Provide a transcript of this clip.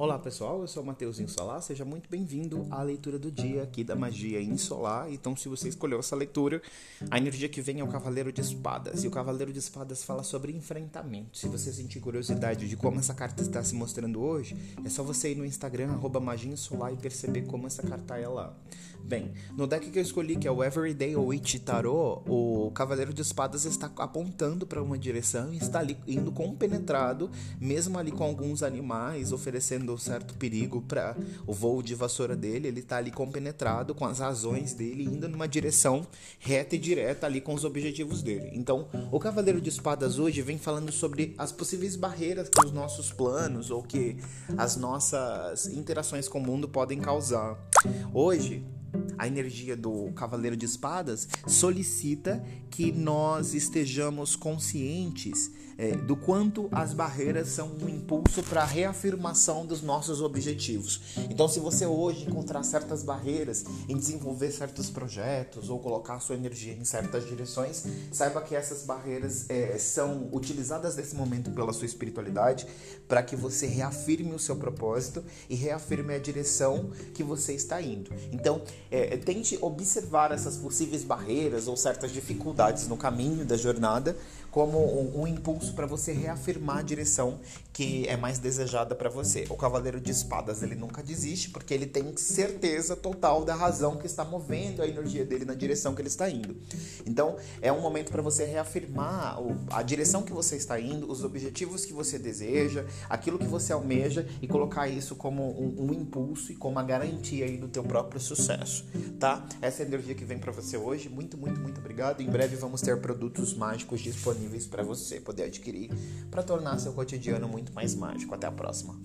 Olá pessoal, eu sou o Matheus Insolar, seja muito bem-vindo à leitura do dia aqui da Magia Insolar. Então, se você escolheu essa leitura, a energia que vem é o Cavaleiro de Espadas. E o Cavaleiro de Espadas fala sobre enfrentamento. Se você sentir curiosidade de como essa carta está se mostrando hoje, é só você ir no Instagram, arroba Magia Insolar, e perceber como essa carta é lá. Bem, no deck que eu escolhi, que é o Everyday Witch Tarot, o Cavaleiro de Espadas está apontando para uma direção e está ali indo compenetrado, mesmo ali com alguns animais, oferecendo certo perigo para o voo de vassoura dele. Ele está ali compenetrado com as razões dele, indo numa direção reta e direta ali com os objetivos dele. Então, o Cavaleiro de Espadas hoje vem falando sobre as possíveis barreiras que os nossos planos ou que as nossas interações com o mundo podem causar. Hoje, a energia do Cavaleiro de Espadas solicita que nós estejamos conscientes é, do quanto as barreiras são um impulso para a reafirmação dos nossos objetivos. Então, se você hoje encontrar certas barreiras em desenvolver certos projetos ou colocar sua energia em certas direções, saiba que essas barreiras é, são utilizadas nesse momento pela sua espiritualidade para que você reafirme o seu propósito e reafirme a direção que você está indo. Então, é, tente observar essas possíveis barreiras ou certas dificuldades no caminho da jornada como um, um impulso para você reafirmar a direção que é mais desejada para você. O Cavaleiro de Espadas ele nunca desiste porque ele tem certeza total da razão que está movendo a energia dele na direção que ele está indo. Então é um momento para você reafirmar a direção que você está indo, os objetivos que você deseja, aquilo que você almeja e colocar isso como um, um impulso e como a garantia do teu próprio sucesso, tá? Essa é energia que vem para você hoje. Muito, muito, muito obrigado. Em breve vamos ter produtos mágicos disponíveis para você poder adquirir para tornar seu cotidiano muito mais mágico. Até a próxima.